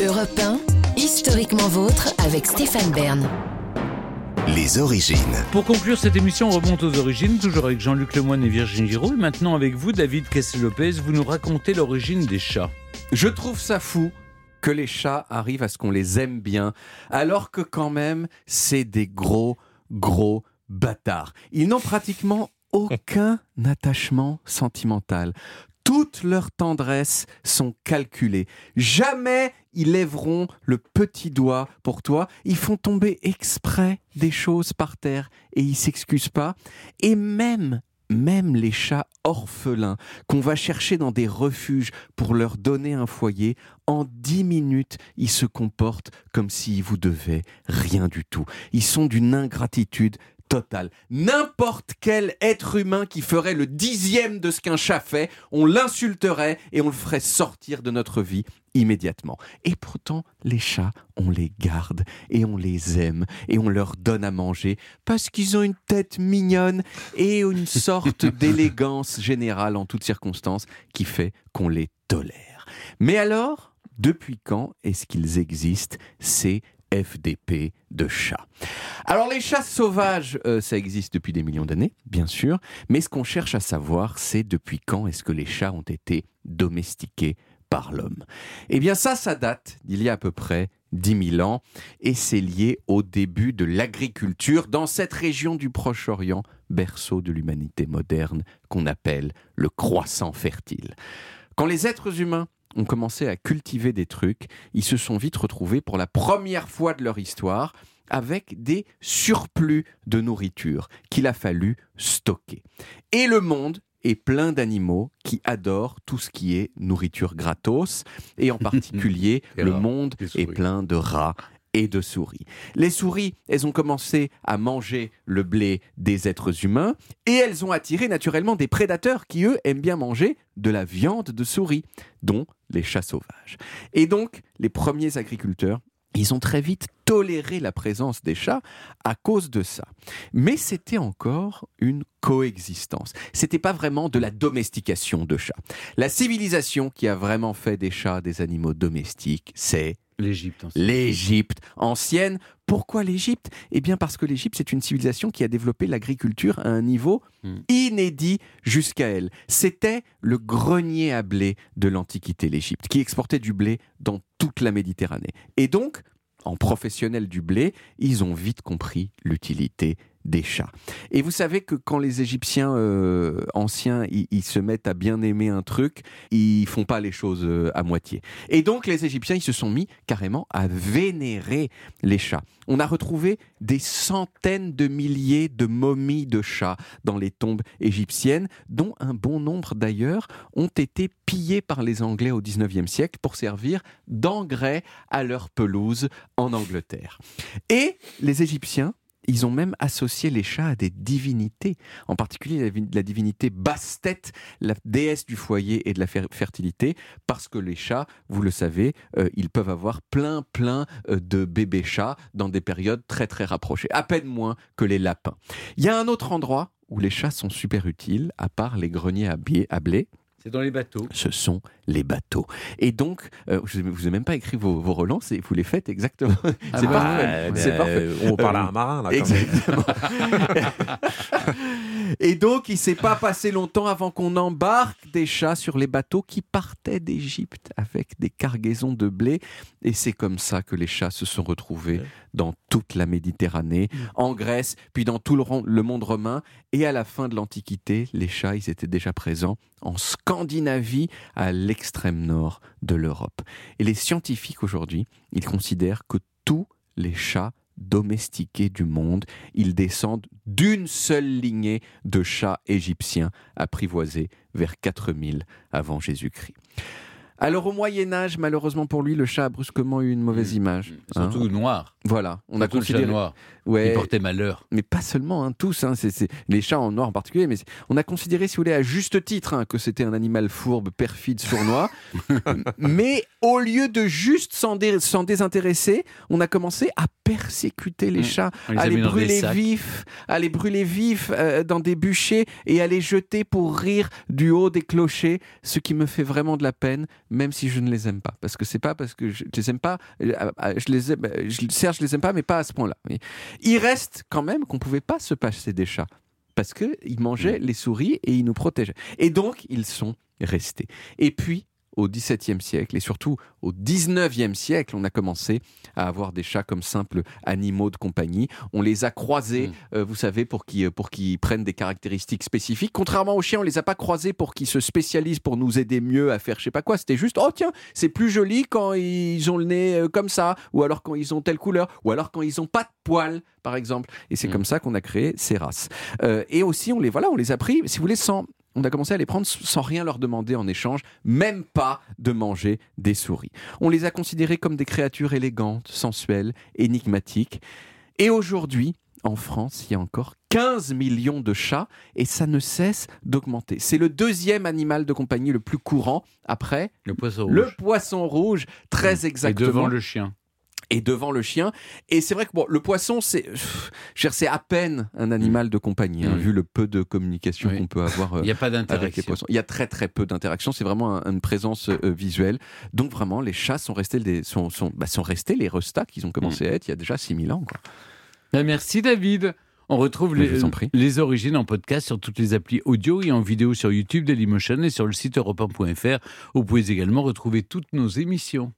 Europe 1, historiquement vôtre avec Stéphane Bern. Les origines. Pour conclure cette émission, on remonte aux origines, toujours avec Jean-Luc Lemoyne et Virginie Giraud. Et maintenant avec vous, David Kessel-Lopez, vous nous racontez l'origine des chats. Je trouve ça fou que les chats arrivent à ce qu'on les aime bien, alors que quand même, c'est des gros, gros bâtards. Ils n'ont pratiquement aucun attachement sentimental. Toutes leurs tendresses sont calculées. Jamais ils lèveront le petit doigt pour toi. Ils font tomber exprès des choses par terre et ils s'excusent pas. Et même même les chats orphelins qu'on va chercher dans des refuges pour leur donner un foyer, en dix minutes, ils se comportent comme s'ils vous devaient rien du tout. Ils sont d'une ingratitude totale. N'importe quel être humain qui ferait le dixième de ce qu'un chat fait, on l'insulterait et on le ferait sortir de notre vie immédiatement. Et pourtant, les chats, on les garde et on les aime et on leur donne à manger parce qu'ils ont une tête mignonne et une sorte d'élégance générale en toutes circonstances qui fait qu'on les tolère. Mais alors, depuis quand est-ce qu'ils existent? Ces FDP de chats Alors les chats sauvages, euh, ça existe depuis des millions d'années, bien sûr, mais ce qu'on cherche à savoir, c'est depuis quand est-ce que les chats ont été domestiqués par l'homme. Eh bien ça, ça date d'il y a à peu près 10 000 ans et c'est lié au début de l'agriculture dans cette région du Proche-Orient, berceau de l'humanité moderne qu'on appelle le croissant fertile. Quand les êtres humains ont commencé à cultiver des trucs, ils se sont vite retrouvés pour la première fois de leur histoire avec des surplus de nourriture qu'il a fallu stocker. Et le monde est plein d'animaux qui adorent tout ce qui est nourriture gratos, et en particulier le monde est plein de rats et de souris. Les souris, elles ont commencé à manger le blé des êtres humains et elles ont attiré naturellement des prédateurs qui, eux, aiment bien manger de la viande de souris, dont les chats sauvages. Et donc, les premiers agriculteurs, ils ont très vite toléré la présence des chats à cause de ça. Mais c'était encore une coexistence. C'était pas vraiment de la domestication de chats. La civilisation qui a vraiment fait des chats des animaux domestiques, c'est L'Égypte. en L'Égypte ancienne. Pourquoi l'Égypte? Eh bien parce que l'Égypte, c'est une civilisation qui a développé l'agriculture à un niveau Hmm. inédit jusqu'à elle. C'était le grenier à blé de l'Antiquité, l'Égypte, qui exportait du blé dans toute la Méditerranée. Et donc, en professionnels du blé, ils ont vite compris l'utilité des chats. Et vous savez que quand les Égyptiens euh, anciens, ils, se mettent à bien aimer un truc, ils font pas les choses euh, à moitié. Et donc les Égyptiens, ils se sont mis carrément à vénérer les chats. On a retrouvé des centaines de milliers de momies de chats dans les tombes égyptiennes, dont un bon nombre d'ailleurs ont été pillés par les Anglais au 19e siècle pour servir d'engrais à leur pelouse en Angleterre. Et les Égyptiens, ils ont même associé les chats à des divinités, en particulier la, vi- la divinité Bastet, la déesse du foyer et de la fer- fertilité, parce que les chats, vous le savez, euh, ils peuvent avoir plein, plein euh, de bébés chats dans des périodes très, très rapprochées, à peine moins que les lapins. Il y a un autre endroit où les chats sont super utiles, à part les greniers à blé, C'est dans les bateaux. ce sont les bateaux. Et donc, euh, je ne vous ai même pas écrit vos, vos relances et vous les faites exactement. c'est bah, parfait. parfait. On parle à Euh, un marin, là, quand même. Exactement. Et donc, il s'est pas passé longtemps avant qu'on embarque des chats sur les bateaux qui partaient d'Égypte avec des cargaisons de blé. Et c'est comme ça que les chats se sont retrouvés dans toute la Méditerranée, en Grèce, puis dans tout le monde romain. Et à la fin de l'Antiquité, les chats, ils étaient déjà présents en Scandinavie, à l'extrême nord de l'Europe. Et les scientifiques aujourd'hui, ils considèrent que tous les chats domestiqués du monde, ils descendent d'une seule lignée de chats égyptiens apprivoisés vers 4000 avant Jésus-Christ. Alors au Moyen Âge, malheureusement pour lui, le chat a brusquement eu une mauvaise image. hein. Surtout noir. Voilà, on a Surtout le chat considéré, noir. ouais, Il portait malheur. mais pas seulement, hein, tous, hein, les chats en noir en particulier, mais on a considéré, si vous voulez, à juste titre, que c'était un animal fourbe, perfide, sournois. mais au lieu de juste s'en, dé- s'en désintéresser, on a commencé à persécuter les Ouais. chats, On les à les brûler vifs, à les brûler vifs euh, dans des bûchers et à les jeter pour rire du haut des clochers, ce qui me fait vraiment de la peine, même si je ne les aime pas. Parce que c'est pas parce que je, les aime pas, euh, je les aime, euh, je, certes je les aime pas, mais pas à ce point-là. Il reste quand même qu'on pouvait pas se passer des chats parce que ils mangeaient les souris et ils nous protégeaient. Et donc ils sont restés. Et puis au XVIIe siècle et surtout au XIXe siècle, on a commencé à avoir des chats comme simples animaux de compagnie. On les a croisés, Mm. euh, vous savez, pour qu'ils pour qu'ils prennent des caractéristiques spécifiques. Contrairement aux chiens, on les a pas croisés pour qu'ils se spécialisent pour nous aider mieux à faire je sais pas quoi. C'était juste, oh tiens, c'est plus joli quand ils ont le nez euh, comme ça, ou alors quand ils ont telle couleur, ou alors quand ils ont pas de poils, par exemple. Et c'est Mm. comme ça qu'on a créé ces races. Euh, et aussi, on les voilà, on les a pris, si vous voulez, sans on a commencé à les prendre sans rien leur demander en échange, même pas de manger des souris. On les a considérés comme des créatures élégantes, sensuelles, énigmatiques. Et aujourd'hui, en France, il y a encore 15 millions de chats et ça ne cesse d'augmenter. C'est le deuxième animal de compagnie le plus courant après Le poisson rouge. le poisson rouge, très Et exactement devant le chien. Et devant le chien. Et c'est vrai que bon, le poisson, c'est, à peine un animal de compagnie, hein, Mm. vu le peu de communication Oui. qu'on peut avoir euh, Il n'y a pas avec les poissons. Il y a très très peu d'interaction. C'est vraiment un- une présence euh, visuelle. Donc vraiment, les chats sont restés, des, sont, sont, bah, sont restés les restats qu'ils ont commencé Mm. à être il y a déjà 6000 ans. Quoi. Ben, merci David. On retrouve les, origines en podcast sur toutes les applis audio et en vidéo sur YouTube Dailymotion et sur le site europe1.fr. Vous pouvez également retrouver toutes nos émissions.